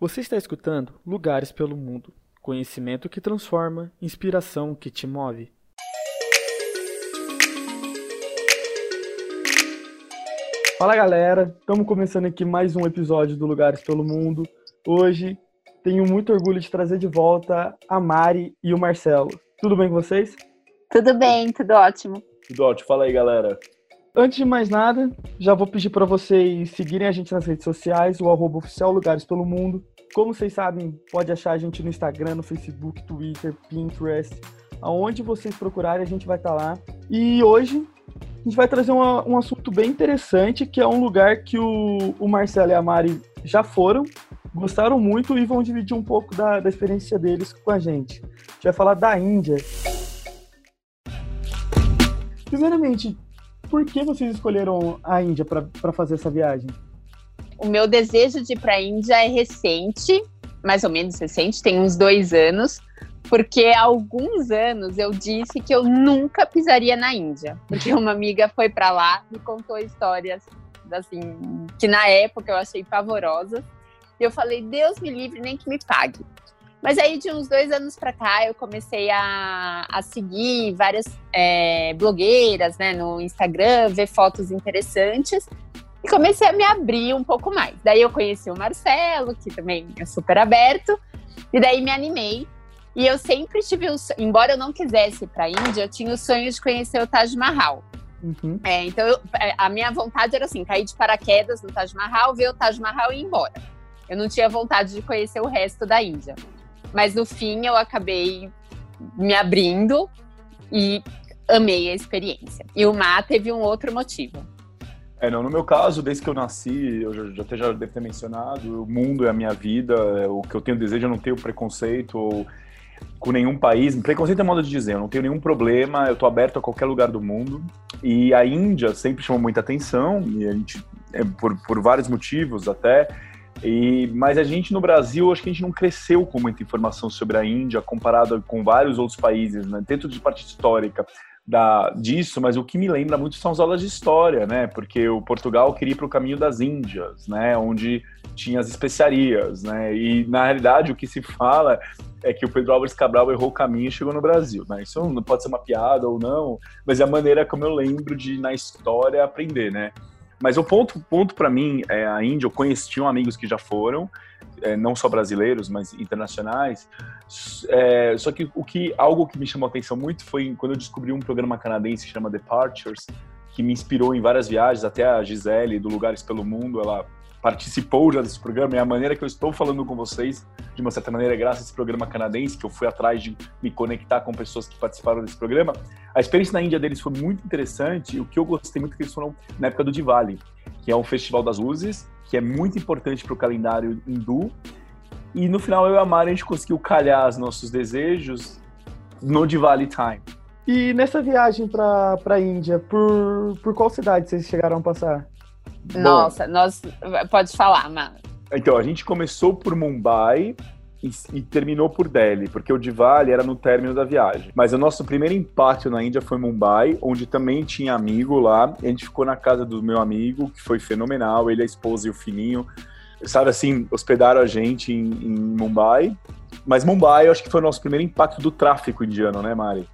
Você está escutando Lugares pelo Mundo. Conhecimento que transforma, inspiração que te move. Fala galera, estamos começando aqui mais um episódio do Lugares pelo Mundo. Hoje tenho muito orgulho de trazer de volta a Mari e o Marcelo. Tudo bem com vocês? Tudo bem, tudo ótimo. Tudo ótimo. Fala aí, galera. Antes de mais nada, já vou pedir para vocês seguirem a gente nas redes sociais, o arroba oficial Lugares pelo Mundo. Como vocês sabem, pode achar a gente no Instagram, no Facebook, Twitter, Pinterest. Aonde vocês procurarem, a gente vai estar tá lá. E hoje a gente vai trazer uma, um assunto bem interessante, que é um lugar que o, o Marcelo e a Mari já foram, gostaram muito e vão dividir um pouco da, da experiência deles com a gente. A gente vai falar da Índia. Primeiramente, por que vocês escolheram a Índia para fazer essa viagem? O meu desejo de ir para a Índia é recente, mais ou menos recente, tem uns dois anos, porque há alguns anos eu disse que eu nunca pisaria na Índia, porque uma amiga foi para lá e contou histórias assim que na época eu achei pavorosas. E eu falei, Deus me livre, nem que me pague. Mas aí, de uns dois anos para cá, eu comecei a, a seguir várias é, blogueiras né, no Instagram, ver fotos interessantes e comecei a me abrir um pouco mais. Daí eu conheci o Marcelo, que também é super aberto, e daí me animei. E eu sempre tive o sonho, embora eu não quisesse ir para a Índia, eu tinha o sonho de conhecer o Taj Mahal. Uhum. É, então eu, é, a minha vontade era assim, cair de paraquedas no Taj Mahal, ver o Taj Mahal e ir embora. Eu não tinha vontade de conhecer o resto da Índia. Mas no fim eu acabei me abrindo e amei a experiência. E o Mar teve um outro motivo. É, não, no meu caso, desde que eu nasci, eu já, já até já devo ter mencionado, o mundo é a minha vida, é o que eu tenho desejo, eu não tenho preconceito ou com nenhum país. Preconceito é modo de dizer, eu não tenho nenhum problema, eu tô aberto a qualquer lugar do mundo. E a Índia sempre chamou muita atenção, e a gente, é, por, por vários motivos até, e, mas a gente no Brasil, acho que a gente não cresceu com muita informação sobre a Índia comparado com vários outros países, né? Dentro de parte histórica da, disso, mas o que me lembra muito são as aulas de história, né? Porque o Portugal queria ir para o caminho das Índias, né? Onde tinha as especiarias, né? E na realidade o que se fala é que o Pedro Álvares Cabral errou o caminho e chegou no Brasil, né? Isso não pode ser uma piada ou não, mas é a maneira como eu lembro de na história aprender, né? Mas o ponto, ponto para mim é a Índia. Eu conheci amigos que já foram, é, não só brasileiros, mas internacionais. É, só que o que algo que me chamou a atenção muito foi quando eu descobri um programa canadense que chama Departures, que me inspirou em várias viagens. Até a Gisele do Lugares pelo Mundo, ela participou já desse programa e a maneira que eu estou falando com vocês, de uma certa maneira, é graças a esse programa canadense, que eu fui atrás de me conectar com pessoas que participaram desse programa. A experiência na Índia deles foi muito interessante e o que eu gostei muito é que eles foram na época do Diwali, que é um festival das luzes, que é muito importante para o calendário hindu. E no final eu e a Mari a gente conseguiu calhar os nossos desejos no Diwali time. E nessa viagem para a Índia, por, por qual cidade vocês chegaram a passar? Nossa, Bom, nós. Pode falar, mano. Então, a gente começou por Mumbai e, e, terminou por Delhi, porque o Diwali era no término da viagem. Mas o nosso primeiro impacto na Índia foi Mumbai, onde também tinha amigo lá. a gente ficou na casa do meu amigo, que foi fenomenal. Ele, a esposa e o filhinho. Sabe assim, hospedaram a gente em, em Mumbai. Mas Mumbai, eu acho que foi o nosso primeiro impacto do tráfico indiano, né, Mari?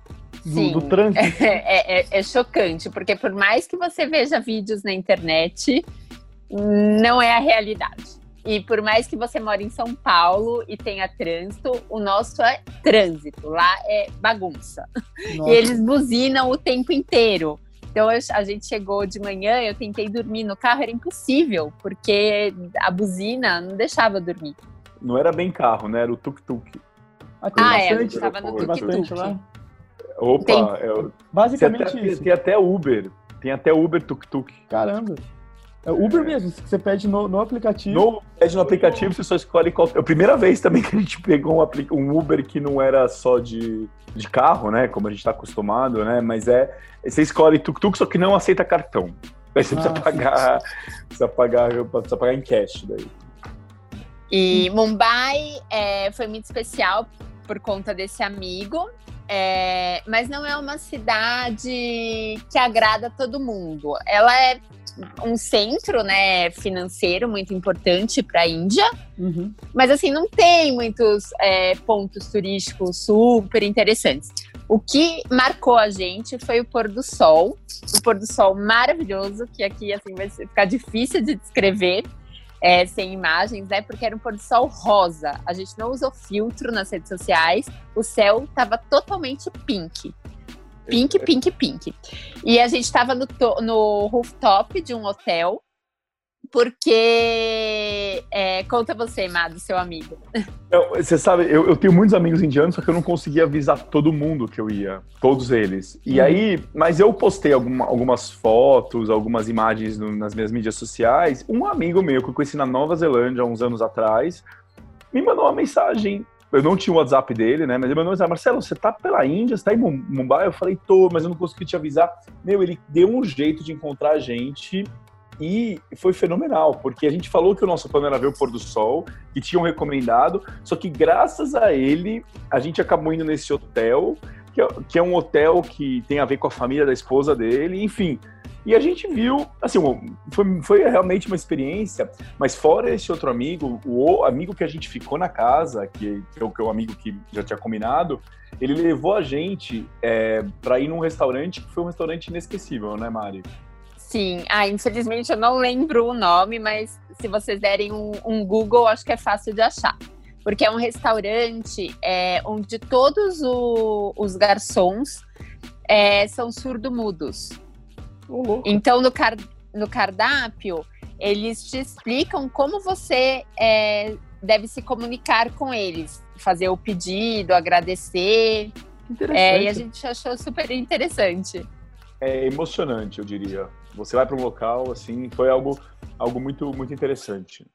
Do, do trânsito. É, é, é, chocante, porque por mais que você veja vídeos na internet, não é a realidade. E por mais que você more em São Paulo e tenha trânsito, o nosso é trânsito, lá é bagunça. Nossa. E eles buzinam o tempo inteiro. Então a gente chegou de manhã, eu tentei dormir no carro, era impossível, porque a buzina não deixava dormir. Não era bem carro, né? Era o tuk-tuk. Ah, ah é, a gente estava no tuk-tuk. Opa, tem, é, basicamente tem até, isso. Tem até Uber. Tem até Uber Tuk-Tuk. Caramba. É Uber é. mesmo, você pede no, no aplicativo. No, pede no aplicativo, você só escolhe qual. É a primeira vez também que a gente pegou um, um Uber que não era só de, de carro, né? Como a gente está acostumado, né? Mas é. Você escolhe tuk-tuk, só que não aceita cartão. Aí você ah, precisa pagar. Precisa pagar, precisa pagar em cash daí. E Mumbai é, foi muito especial por conta desse amigo. É, mas não é uma cidade que agrada todo mundo. Ela é um centro, né, financeiro muito importante para a Índia. Uhum. Mas assim, não tem muitos é, pontos turísticos super interessantes. O que marcou a gente foi o pôr do sol, o pôr do sol maravilhoso, que aqui assim vai ficar difícil de descrever. É, sem imagens, né? Porque era um pôr do sol rosa. A gente não usou filtro nas redes sociais. O céu estava totalmente pink. Pink, pink, pink. E a gente estava no, no rooftop de um hotel, porque. É, conta você, Mado, seu amigo. Eu, você sabe, eu, eu, tenho muitos amigos indianos, só que eu não conseguia avisar todo mundo que eu ia, todos eles. E hum. aí, mas eu postei alguma, algumas fotos, algumas imagens no, nas minhas mídias sociais. Um amigo meu que eu conheci na Nova Zelândia há uns anos atrás me mandou uma mensagem eu não tinha o WhatsApp dele, né? Mas ele mandou mensagem, Marcelo, você tá pela Índia, você tá em Mumbai? Eu falei, tô, mas eu não consegui te avisar. Meu, ele deu um jeito de encontrar a gente e foi fenomenal, porque a gente falou que o nosso plano era ver o pôr do sol, que tinham recomendado, só que graças a ele, a gente acabou indo nesse hotel, que é, que é um hotel que tem a ver com a família da esposa dele, enfim. E a gente viu, assim, foi, foi realmente uma experiência, mas fora esse outro amigo, o amigo que a gente ficou na casa, que, que é o, que é o amigo que já tinha combinado, ele levou a gente é, para ir num restaurante que foi um restaurante inesquecível, né, Mari? Sim, ah, infelizmente eu não lembro o nome, mas se vocês derem um, um Google, acho que é fácil de achar. Porque é um restaurante é, onde todos o, os garçons é, são surdo-mudos. Oh, então, no, car no cardápio, eles te explicam como você é, deve se comunicar com eles, fazer o pedido, agradecer. É, e a gente achou super interessante. É emocionante, eu diria. Você vai para um local, assim, foi algo, algo muito, muito interessante.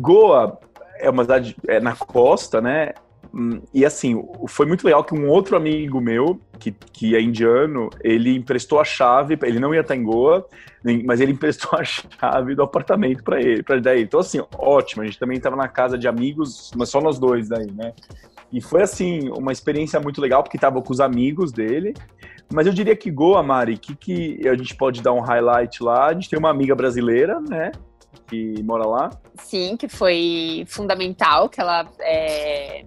Goa é uma cidade é, na costa, né? Hum, e assim, foi muito legal que um outro amigo meu, que, que é indiano, ele emprestou a chave, ele não ia estar em Goa, mas ele emprestou a chave do apartamento para ele, para daí. Então assim, ótimo, a gente também estava na casa de amigos, mas só nós dois daí, né? E foi assim, uma experiência muito legal, porque estava com os amigos dele. Mas eu diria que Goa, Mari, que, que a gente pode dar um highlight lá? A gente tem uma amiga brasileira, né? que mora lá? Sim, que foi fundamental, que ela é...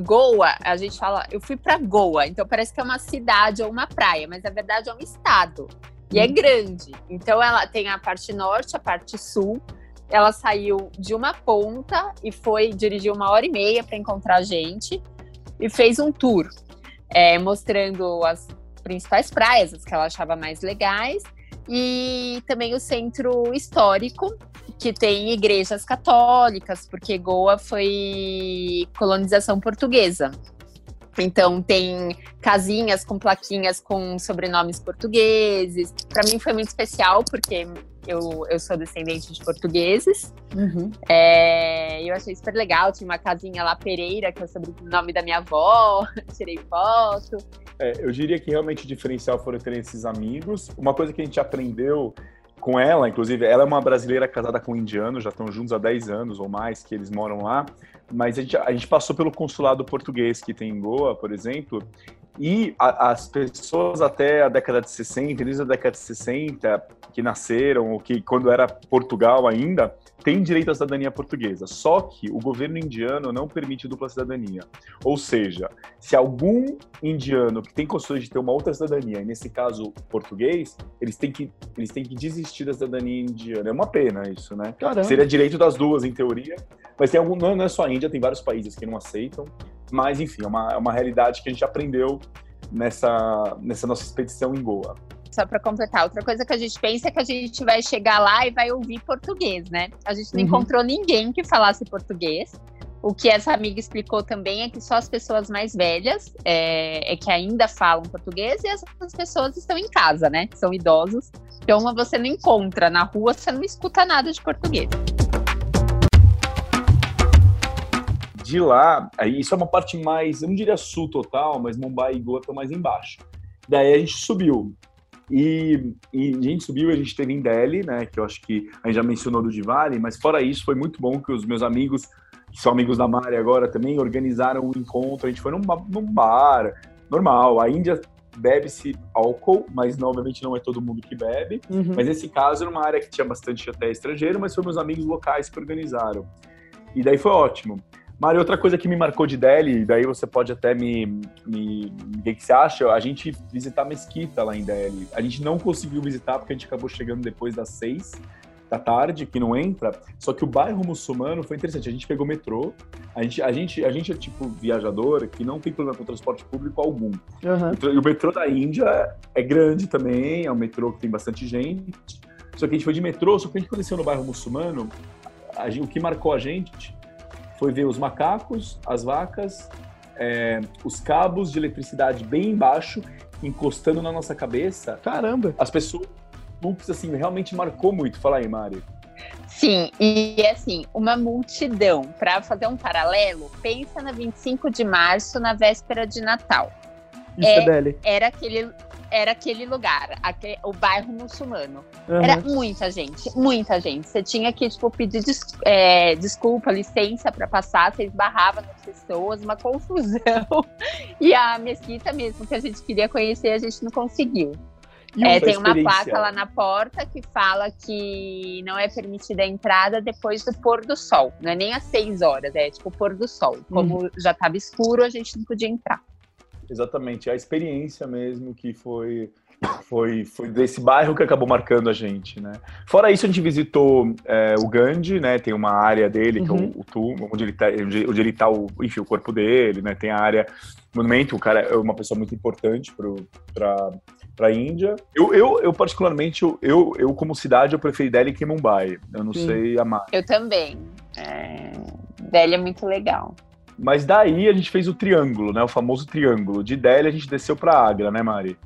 Goa, a gente fala, eu fui para Goa, então parece que é uma cidade ou uma praia, mas na verdade é um estado. E hum. é grande. Então ela tem a parte norte, a parte sul. Ela saiu de uma ponta e foi dirigir uma hora e meia para encontrar a gente e fez um tour é, mostrando as principais praias, as que ela achava mais legais, e também o centro histórico, que tem igrejas católicas, porque Goa foi colonização portuguesa. Então tem casinhas com plaquinhas com sobrenomes portugueses. Para mim foi muito especial porque eu, eu sou descendente de portugueses. Uhum. É, eu achei super legal. Tinha uma casinha lá, Pereira, que é o sobrenome da minha avó. Tirei foto. É, eu diria que realmente o diferencial foram ter esses amigos. Uma coisa que a gente aprendeu com ela, inclusive, ela é uma brasileira casada com um indiano, já estão juntos há 10 anos ou mais que eles moram lá, mas a gente, a gente passou pelo consulado português que tem em Goa, por exemplo, e a, as pessoas até a década de 60, início da década de 60, que nasceram, ou que quando era Portugal ainda, têm direito à cidadania portuguesa. Só que o governo indiano não permite dupla cidadania. Ou seja, se algum indiano que tem condições de ter uma outra cidadania, nesse caso português, eles têm que, eles têm que desistir da cidadania indiana. É uma pena isso, né? Caramba. Seria direito das duas, em teoria. Mas tem algum, não é só a Índia, tem vários países que não aceitam. Mas, enfim, é uma, é uma realidade que a gente aprendeu nessa, nessa nossa expedição em Goa. Só para completar, outra coisa que a gente pensa é que a gente vai chegar lá e vai ouvir português, né? A gente não uhum. encontrou ninguém que falasse português. O que essa amiga explicou também é que só as pessoas mais velhas é, é que ainda falam português e as outras pessoas estão em casa, né? São idosos. Então você não encontra na rua, você não escuta nada de português. De lá, isso é uma parte mais, eu não diria sul total, mas Mumbai e Goa estão mais embaixo. Daí a gente subiu. E, e, a gente subiu, a gente teve em Delhi, né, que eu acho que a gente já mencionou do Diwali, mas fora isso foi muito bom que os meus amigos que são amigos da Mari agora também, organizaram um encontro. A gente foi num, num bar normal. A Índia bebe-se álcool, mas não, obviamente não é todo mundo que bebe. Uhum. Mas nesse caso era uma área que tinha bastante até estrangeiro, mas foram meus amigos locais que organizaram. E daí foi ótimo. Mari, outra coisa que me marcou de Delhi, daí você pode até me, me, o que, você acha? A gente visitar a mesquita lá em Delhi. A gente não conseguiu visitar porque a gente acabou chegando depois das seis da tarde, que não entra. Só que o bairro muçulmano foi interessante. A gente pegou metrô. A gente, a gente, a gente é tipo viajador que não tem problema com transporte público algum. Uhum. E o metrô da Índia é grande também, é um metrô que tem bastante gente. Só que a gente foi de metrô, só que a gente conheceu no bairro muçulmano. Gente, o que marcou a gente foi ver os macacos, as vacas, é, os cabos de eletricidade bem embaixo, encostando na nossa cabeça. Caramba! As pessoas, assim, realmente marcou muito. Fala aí, Mari. Sim, e assim, uma multidão. Para fazer um paralelo, pensa na 25 de março, na véspera de Natal. Isso é, é Era aquele era aquele lugar, aquele, o bairro muçulmano. Uhum. Era muita gente, muita gente. Você tinha que, tipo, pedir des, é, desculpa, licença para passar, você esbarrava nas pessoas, uma confusão. E a mesquita mesmo, que a gente queria conhecer, a gente não conseguiu. É, tem uma placa lá na porta que fala que não é permitida a entrada depois do pôr do sol. Não é nem às seis horas, é tipo pôr do sol. Como uhum. já estava escuro, a gente não podia entrar. Exatamente, a experiência mesmo que foi foi, foi desse bairro que acabou marcando a gente, né? Fora isso, a gente visitou é, o Gandhi, né? Tem uma área dele, uhum. que é o, uhum. o túmulo, onde ele tá, onde ele tá o, enfim, o corpo dele, né? Tem a área monumento, o cara é uma pessoa muito importante para para a Índia. Eu, eu, eu particularmente, eu, eu, eu, como cidade, eu preferi Delhi que Mumbai. Eu não Sim. sei amar. Eu também. É... Delhi é muito legal. Mas daí a gente fez o triângulo, né? O famoso triângulo. De Delhi a gente desceu para Agra, né, Mari?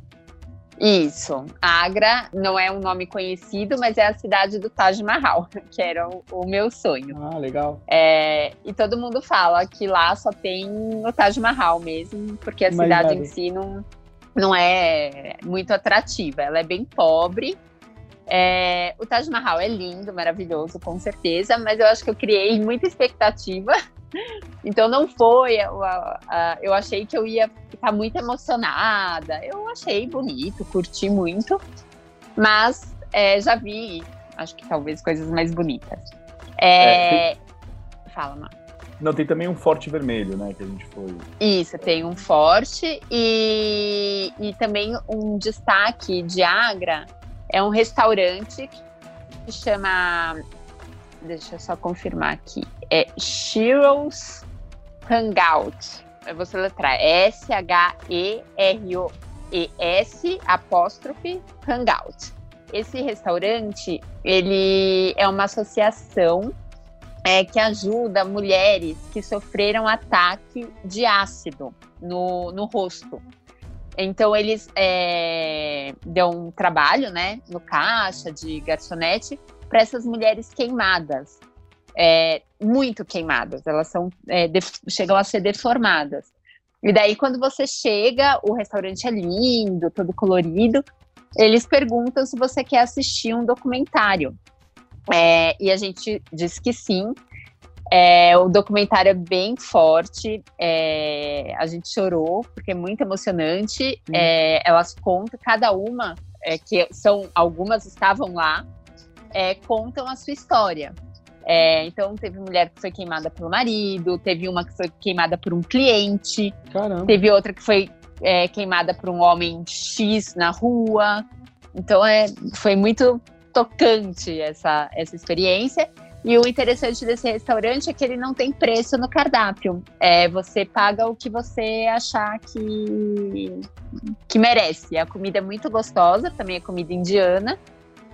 Isso. Agra não é um nome conhecido, mas é a cidade do Taj Mahal, que era o, o meu sonho. Ah, legal. É, e todo mundo fala que lá só tem o Taj Mahal mesmo, porque a mas cidade vale. em si não, não é muito atrativa. Ela é bem pobre. É, o Taj Mahal é lindo, maravilhoso, com certeza, mas eu acho que eu criei muita expectativa então não foi, eu, eu achei que eu ia ficar muito emocionada. Eu achei bonito, curti muito, mas é, já vi, acho que talvez coisas mais bonitas. É, é, tem... Fala, Mar. Não, tem também um forte vermelho, né, que a gente foi. Isso, tem um forte e, e também um destaque de Agra é um restaurante que chama deixa eu só confirmar aqui. É Shiro's Hangout. Eu vou soletrar. S-H-E-R-O-E-S apóstrofe Hangout. Esse restaurante, ele é uma associação é, que ajuda mulheres que sofreram ataque de ácido no, no rosto. Então eles é, dão um trabalho, né, no caixa de garçonete para essas mulheres queimadas, é, muito queimadas, elas são é, chegam a ser deformadas. E daí, quando você chega, o restaurante é lindo, todo colorido. Eles perguntam se você quer assistir um documentário. É, e a gente diz que sim. É, o documentário é bem forte. É, a gente chorou, porque é muito emocionante. Hum. elas contam, cada uma, é, que são algumas estavam lá, é, contam a sua história. É, então, teve mulher que foi queimada pelo marido, teve uma que foi queimada por um cliente, Caramba. teve outra que foi é, queimada por um homem X na rua. Então, é, foi muito tocante essa, essa experiência. E o interessante desse restaurante é que ele não tem preço no cardápio. É, você paga o que você achar que, que merece. A comida é muito gostosa, também é comida indiana.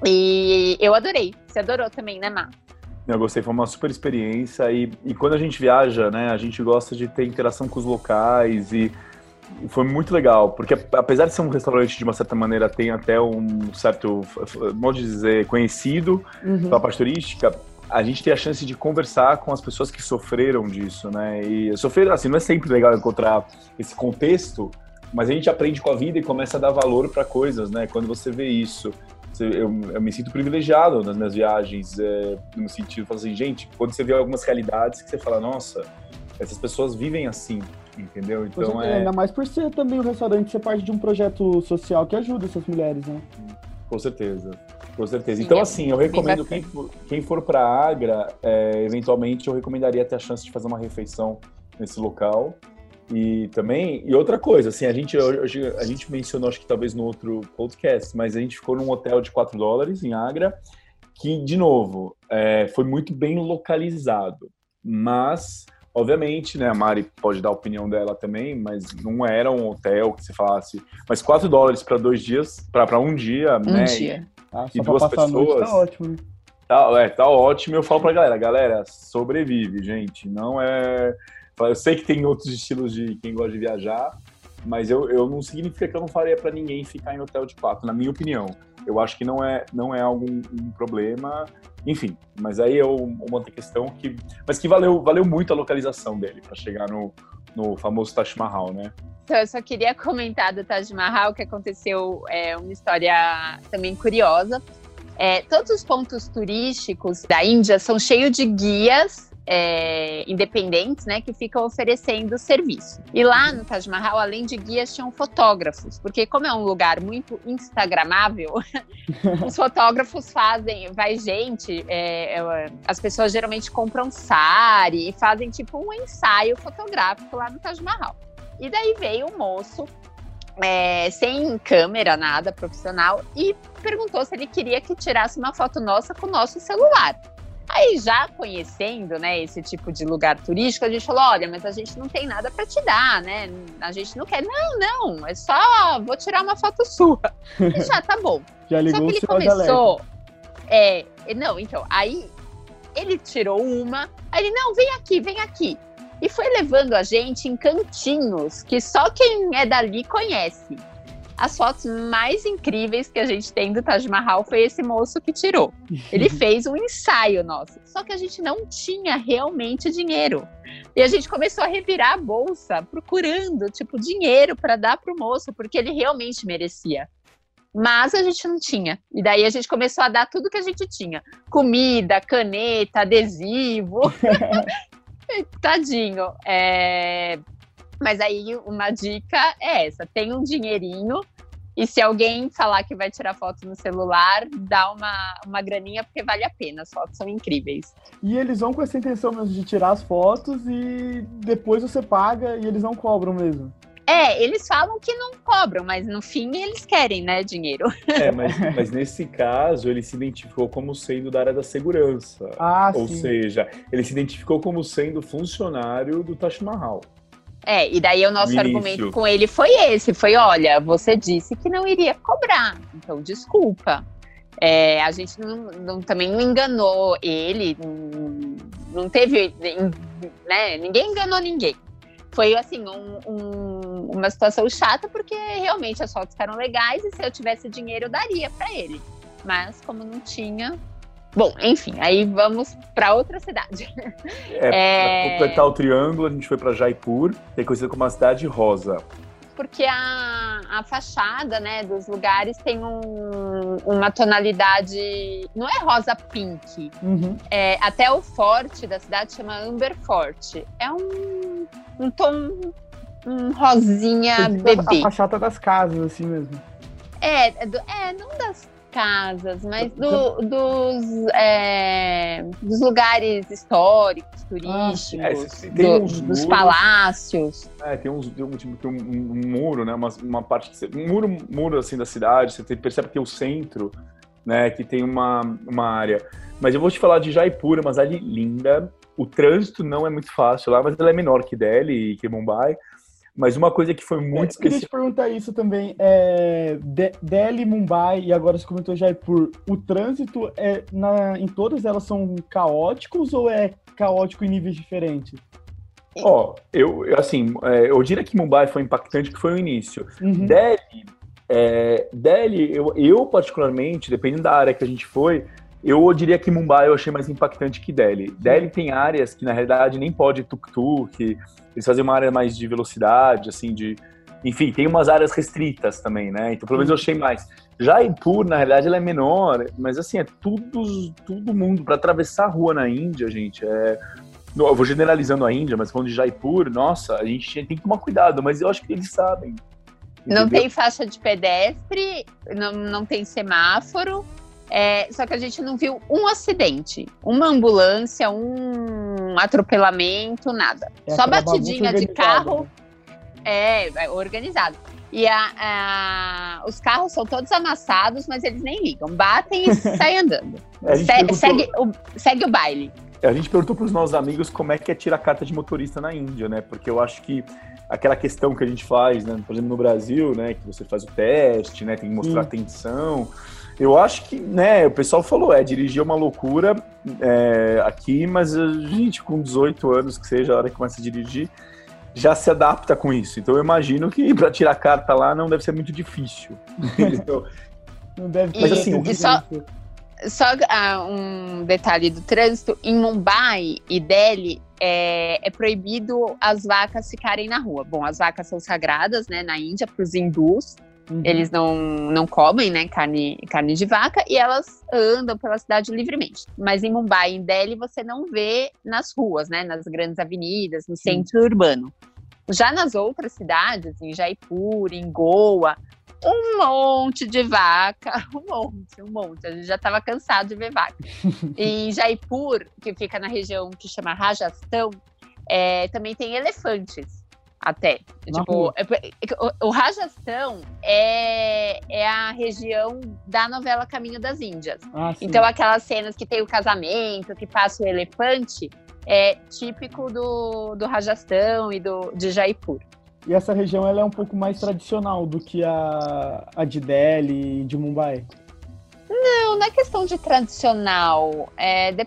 E eu adorei. Você adorou também, né, Má? Eu gostei, foi uma super experiência. E, e quando a gente viaja, né, a gente gosta de ter interação com os locais e foi muito legal, porque apesar de ser um restaurante de uma certa maneira tem até um certo modo de dizer conhecido uhum. pela parte turística, a gente tem a chance de conversar com as pessoas que sofreram disso, né? E sofrer assim não é sempre legal encontrar esse contexto, mas a gente aprende com a vida e começa a dar valor para coisas, né? Quando você vê isso eu, eu, me sinto privilegiado nas minhas viagens, é, no sentido, falo assim, gente, quando você vê algumas realidades que você fala, nossa, essas pessoas vivem assim, entendeu? Então é... Ainda mais por ser também um restaurante, ser parte de um projeto social que ajuda essas mulheres, né? Com certeza. Com certeza. Sim, então, é assim, eu recomendo quem for, quem for para Agra, é, eventualmente eu recomendaria ter a chance de fazer uma refeição nesse local. E também, e outra coisa, assim, a gente, hoje, a gente mencionou, acho que talvez no outro podcast, mas a gente ficou num hotel de 4 dólares em Agra, que, de novo, é, foi muito bem localizado. Mas, obviamente, né, a Mari pode dar a opinião dela também, mas não era um hotel que você falasse. Mas 4 dólares para dois dias, para um dia, um né? Dia. Ah, e duas pessoas. Noite, tá ótimo. Tá, é, tá ótimo. Eu falo pra galera, galera, sobrevive, gente. Não é eu sei que tem outros estilos de quem gosta de viajar, mas eu, eu não significa que eu não faria para ninguém ficar em hotel de quatro, na minha opinião. Eu acho que não é, não é algum um problema. Enfim, mas aí é uma outra questão que. Mas que valeu, valeu muito a localização dele para chegar no, no famoso Taj Mahal, né? Então, eu só queria comentar do Taj Mahal que aconteceu é, uma história também curiosa. É, todos os pontos turísticos da Índia são cheios de guias é, independentes, né, que ficam oferecendo serviço. E lá no Taj Mahal, além de guias, tinham fotógrafos, porque como é um lugar muito instagramável, os fotógrafos fazem, vai gente, é, é, as pessoas geralmente compram sari e fazem tipo um ensaio fotográfico lá no Taj Mahal. E daí veio um moço é, sem câmera, nada profissional, e perguntou se ele queria que tirasse uma foto nossa com o nosso celular. Aí, já conhecendo, né, esse tipo de lugar turístico, a gente falou: olha, mas a gente não tem nada para te dar, né? A gente não quer. Não, não, é só vou tirar uma foto sua. E já tá bom. já ligou só que ele começou. É, não, então, aí ele tirou uma, aí ele, não, vem aqui, vem aqui. E foi levando a gente em cantinhos que só quem é dali conhece. As fotos mais incríveis que a gente tem do Taj Mahal foi esse moço que tirou. Ele fez um ensaio nosso. Só que a gente não tinha realmente dinheiro. E a gente começou a revirar a bolsa procurando, tipo, dinheiro para dar pro moço, porque ele realmente merecia. Mas a gente não tinha. E daí a gente começou a dar tudo que a gente tinha: comida, caneta, adesivo. Tadinho. É... Mas aí uma dica é essa: tem um dinheirinho. E se alguém falar que vai tirar foto no celular, dá uma, uma graninha, porque vale a pena, as fotos são incríveis. E eles vão com essa intenção mesmo de tirar as fotos e depois você paga e eles não cobram mesmo. É, eles falam que não cobram, mas no fim eles querem, né, dinheiro. É, mas, mas nesse caso ele se identificou como sendo da área da segurança. Ah, Ou sim. seja, ele se identificou como sendo funcionário do Taj Mahal. É, e daí o nosso argumento com ele foi esse: foi, olha, você disse que não iria cobrar, então desculpa. É, a gente não, não, também não enganou ele, não, não teve, né? Ninguém enganou ninguém. Foi assim um, um, uma situação chata porque realmente as fotos ficaram legais e se eu tivesse dinheiro eu daria para ele. Mas como não tinha, Bom, enfim, aí vamos para outra cidade. É, é... Para completar o triângulo, a gente foi para Jaipur, que é conhecida como a cidade rosa. Porque a, a fachada né, dos lugares tem um, uma tonalidade. Não é rosa pink. Uhum. É, até o forte da cidade chama Amber Forte. É um, um tom um rosinha bebê. A fachada das casas, assim mesmo. É, é, é não das casas, mas do, dos, é, dos lugares históricos, turísticos, ah, do, dos muros, palácios. É, tem, uns, tem, um, tipo, tem um, um, muro, né? Uma, uma parte que um muro, muro assim da cidade, você percebe que tem o centro, né? Que tem uma, uma área. Mas eu vou te falar de Jaipur, uma cidade linda. O trânsito não é muito fácil lá, mas ela é menor que Delhi e que Mumbai. Mas uma coisa que foi muito especial. Queria te perguntar isso também. É, Delhi, Mumbai e agora você comentou Jaipur. O trânsito é na, em todas elas são caóticos ou é caótico em níveis diferentes? Ó, oh, eu assim, é, eu diria que Mumbai foi impactante que foi o início. Uhum. Delhi, é, Delhi, eu, eu particularmente, dependendo da área que a gente foi, eu diria que Mumbai eu achei mais impactante que Delhi. Delhi tem áreas que na realidade nem pode tuk-tuk, eles fazem uma área mais de velocidade, assim, de, enfim, tem umas áreas restritas também, né? Então, pelo menos eu achei mais. Jaipur, na realidade, ela é menor, mas assim, é tudo, tudo mundo. Para atravessar a rua na Índia, gente, é. Eu vou generalizando a Índia, mas falando de Jaipur, nossa, a gente tem que tomar cuidado, mas eu acho que eles sabem. Entendeu? Não tem faixa de pedestre, não, não tem semáforo, é, só que a gente não viu um acidente, uma ambulância, um atropelamento, nada. É só batidinha de carro. Né? É, é, organizado. E a, a, os carros são todos amassados, mas eles nem ligam. Batem e saem andando. Se, perguntou... segue, o, segue o baile. A gente perguntou para os nossos amigos como é que é tirar carta de motorista na Índia, né? Porque eu acho que aquela questão que a gente faz, né? Por exemplo, no Brasil, né? Que você faz o teste, né? Tem que mostrar Sim. atenção. Eu acho que, né, o pessoal falou, é, dirigir é uma loucura é, aqui, mas a gente com 18 anos, que seja a hora que começa a dirigir, já se adapta com isso. Então eu imagino que para tirar carta lá não deve ser muito difícil. não deve Mas assim, e só, só uh, um detalhe do trânsito, em Mumbai e Delhi é, é, proibido as vacas ficarem na rua. Bom, as vacas são sagradas, né, na Índia para os hindus. Uhum. Eles não, não comem né, carne, carne de vaca e elas andam pela cidade livremente. Mas em Mumbai, em Delhi, você não vê nas ruas, né, nas grandes avenidas, no centro uhum. urbano. Já nas outras cidades, em Jaipur, em Goa, um monte de vaca, um monte, um monte. A gente já estava cansado de ver vaca. em Jaipur, que fica na região que chama Rajastão, é, também tem elefantes até. Na tipo, é, o, o Rajastão é, é a região da novela Caminho das Índias. Ah, então, aquelas cenas que tem o casamento, que passa o elefante, é típico do, do Rajastão e do, de Jaipur. E essa região ela é um pouco mais tradicional do que a, a de Delhi e de Mumbai? Não, não é questão de tradicional. É, de,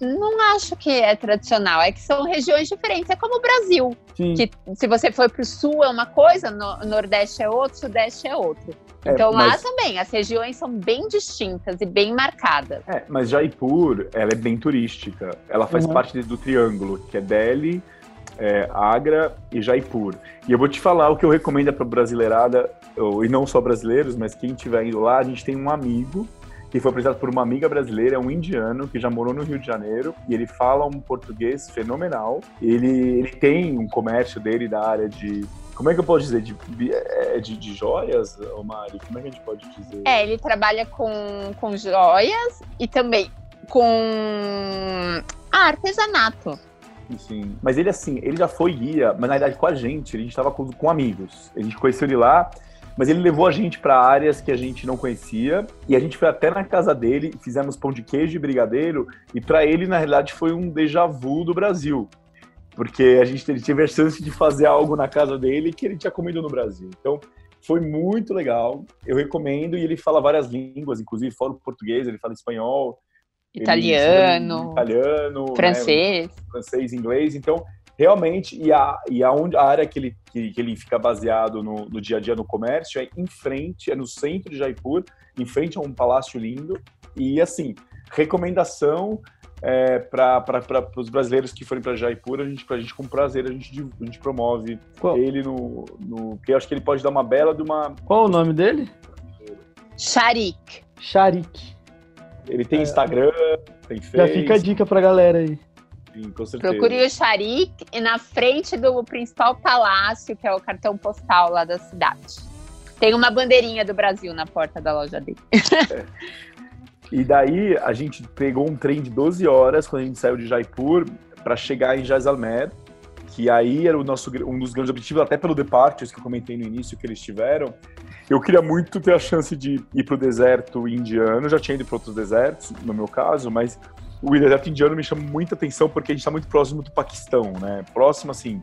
não acho que é tradicional, é que são regiões diferentes. É como o Brasil. Sim. Que se você for para o sul é uma coisa, no Nordeste é outro, Sudeste é outro. É, então mas... lá também, as regiões são bem distintas e bem marcadas. É, mas Jaipur, ela é bem turística. Ela faz uhum. parte do triângulo, que é Delhi, é, Agra e Jaipur. E eu vou te falar o que eu recomendo para brasileirada, e não só brasileiros, mas quem estiver indo lá, a gente tem um amigo que foi apresentado por uma amiga brasileira, é um indiano que já morou no Rio de Janeiro e ele fala um português fenomenal. Ele, ele tem um comércio dele da área de como é que eu posso dizer? De, é, de, de joias, Mari? Como é que a gente pode dizer? É, ele trabalha com, com joias e também com artesanato. Sim, mas ele assim, ele já foi guia, mas na verdade com a gente, a gente estava com, com amigos. A gente conheceu ele lá mas ele levou a gente para áreas que a gente não conhecia e a gente foi até na casa dele, fizemos pão de queijo e brigadeiro e para ele na realidade foi um déjà vu do Brasil, porque a gente ele teve a chance de fazer algo na casa dele que ele tinha comido no Brasil. Então foi muito legal, eu recomendo e ele fala várias línguas, inclusive fala português, ele fala espanhol, italiano, italiano, francês, né, francês, inglês. Então realmente, e a, e a, onde, a área que ele, que, que ele fica baseado no, no, dia a dia no comércio é em frente, é no centro de Jaipur, em frente a um palácio lindo. E assim, recomendação é, para os brasileiros que forem para Jaipur, a gente, pra gente com prazer, a gente, a gente promove Qual? ele no, no. Porque eu acho que ele pode dar uma bela de uma. Qual o nome dele? Sharik. Sharik. Ele tem é. Instagram, tem Facebook. Já fica a dica pra galera aí. Sim, com certeza. Procure o e na frente do principal palácio, que é o cartão postal lá da cidade. Tem uma bandeirinha do Brasil na porta da loja dele. É. E daí a gente pegou um trem de 12 horas quando a gente saiu de Jaipur para chegar em Jaisalmer, que aí era o nosso um dos grandes objetivos, até pelo Departures que eu comentei no início que eles tiveram. Eu queria muito ter a chance de ir para o deserto indiano, eu já tinha ido para outros desertos, no meu caso, mas o deserto indiano me chama muita atenção porque a gente está muito próximo do Paquistão, né? Próximo, assim,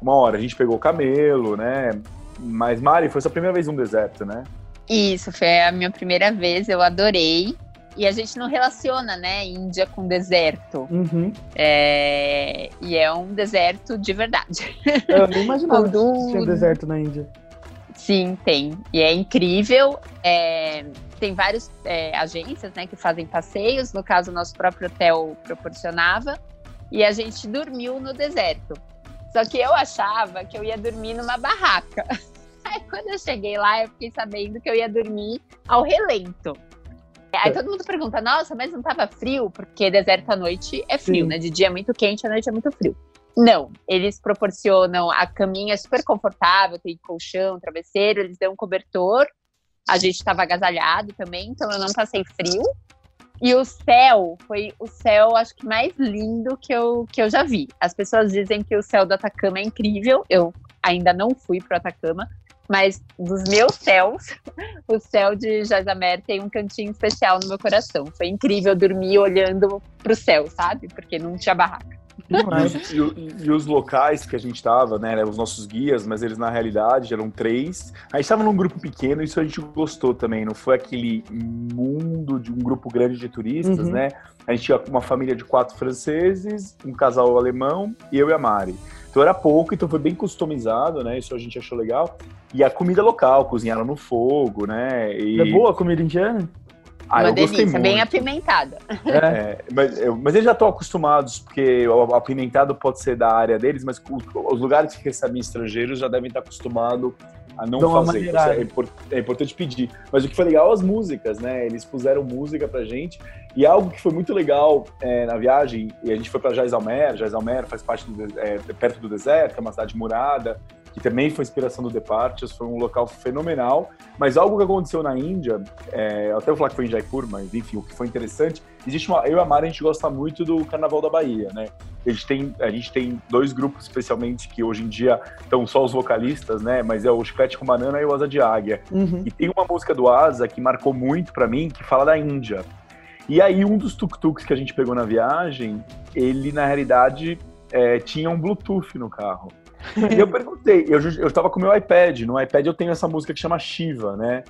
uma hora a gente pegou camelo, né? Mas, Mari, foi sua primeira vez num deserto, né? Isso, foi a minha primeira vez, eu adorei. E a gente não relaciona, né, Índia com deserto. Uhum. É... E é um deserto de verdade. Eu nem imaginava que tinha deserto na Índia. Sim, tem. E é incrível. É tem várias é, agências né, que fazem passeios, no caso, o nosso próprio hotel proporcionava, e a gente dormiu no deserto. Só que eu achava que eu ia dormir numa barraca. quando eu cheguei lá, eu fiquei sabendo que eu ia dormir ao relento. Aí todo mundo pergunta, nossa, mas não tava frio? Porque deserto à noite é frio, Sim. né? De dia é muito quente, à noite é muito frio. Não, eles proporcionam a caminha super confortável, tem colchão, travesseiro, eles dão um cobertor. A gente estava agasalhado também, então eu não passei frio. E o céu foi o céu, acho que mais lindo que eu, que eu já vi. As pessoas dizem que o céu do Atacama é incrível. Eu ainda não fui para o Atacama, mas dos meus céus, o céu de Jazamer tem um cantinho especial no meu coração. Foi incrível dormir olhando para o céu, sabe? Porque não tinha barraca. E, e, e, os locais que a gente estava, né, os nossos guias, mas eles na realidade eram três. A gente estava num grupo pequeno, isso a gente gostou também. Não foi aquele mundo de um grupo grande de turistas, uhum. né? A gente tinha uma família de quatro franceses, um casal alemão e eu e a Mari. Então era pouco, então foi bem customizado, né? Isso a gente achou legal. E a comida local, cozinharam no fogo, né? E... É boa a comida indiana? Ah, Uma delícia, bem apimentada. É, mas, mas eles já estão acostumados, porque o apimentado pode ser da área deles, mas os lugares que recebem estrangeiros já devem estar acostumados a não Dão fazer. É, é, importante pedir. Mas o que foi legal, as músicas, né? Eles puseram música pra gente. E algo que foi muito legal é, na viagem, e a gente foi para Jaisalmer, Jaisalmer faz parte do, é, perto do deserto, é uma cidade murada, que também foi inspiração do Departures, foi um local fenomenal. Mas algo que aconteceu na Índia, é, até eu falar que foi em Jaipur, mas enfim, o que foi interessante, existe uma, eu e a Mara, a gente gosta muito do Carnaval da Bahia, né? A gente tem, a gente tem dois grupos, especialmente, que hoje em dia estão só os vocalistas, né? Mas é o Chiclete com Banana e o Asa de Águia. Uhum. E tem uma música do Asa que marcou muito para mim, que fala da Índia. E aí um dos tuk-tuks que a gente pegou na viagem, ele na realidade é, tinha um Bluetooth no carro. E eu perguntei, eu, eu com o meu iPad, no iPad eu tenho essa música que chama Shiva, né?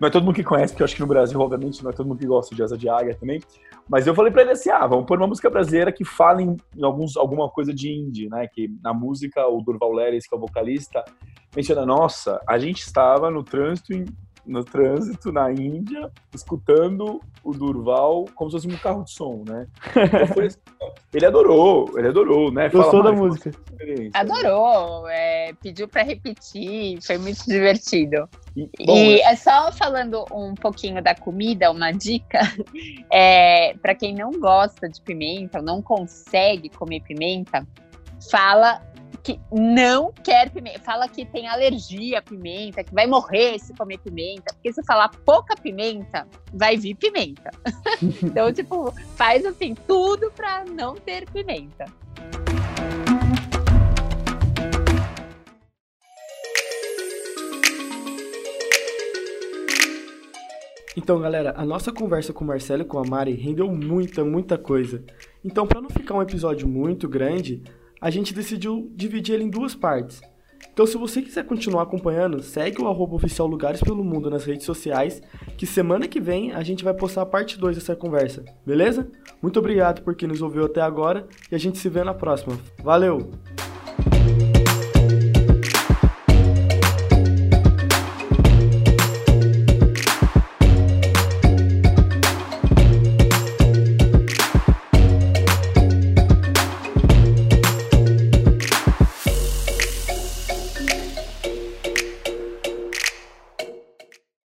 Não é todo mundo que conhece, porque eu acho que no Brasil, obviamente, não é todo mundo que gosta de Asa de Águia também. Mas eu falei pra ele assim: ah, vamos pôr uma música brasileira que fale em, em alguns, alguma coisa de indie, né? Que na música, o Durval Leres, que é o vocalista, menciona: nossa, a gente estava no trânsito em no trânsito na Índia, escutando o Durval como se fosse um carro de som, né? Então assim, ele adorou, ele adorou, né? Gostou da música. Adorou, é, pediu para repetir, foi muito divertido. E, bom, e é só falando um pouquinho da comida, uma dica, é, para quem não gosta de pimenta, ou não consegue comer pimenta, fala que não quer pimenta, fala que tem alergia à pimenta, que vai morrer se comer pimenta, porque se falar pouca pimenta, vai vir pimenta. então, tipo, faz assim, tudo para não ter pimenta. Então, galera, a nossa conversa com o Marcelo e com a Mari rendeu muita, muita coisa. Então, para não ficar um episódio muito grande, a gente decidiu dividir ele em duas partes. Então, se você quiser continuar acompanhando, segue o arroba oficial Lugares pelo Mundo nas redes sociais, que semana que vem a gente vai postar a parte 2 dessa conversa, beleza? Muito obrigado por quem nos ouviu até agora e a gente se vê na próxima. Valeu!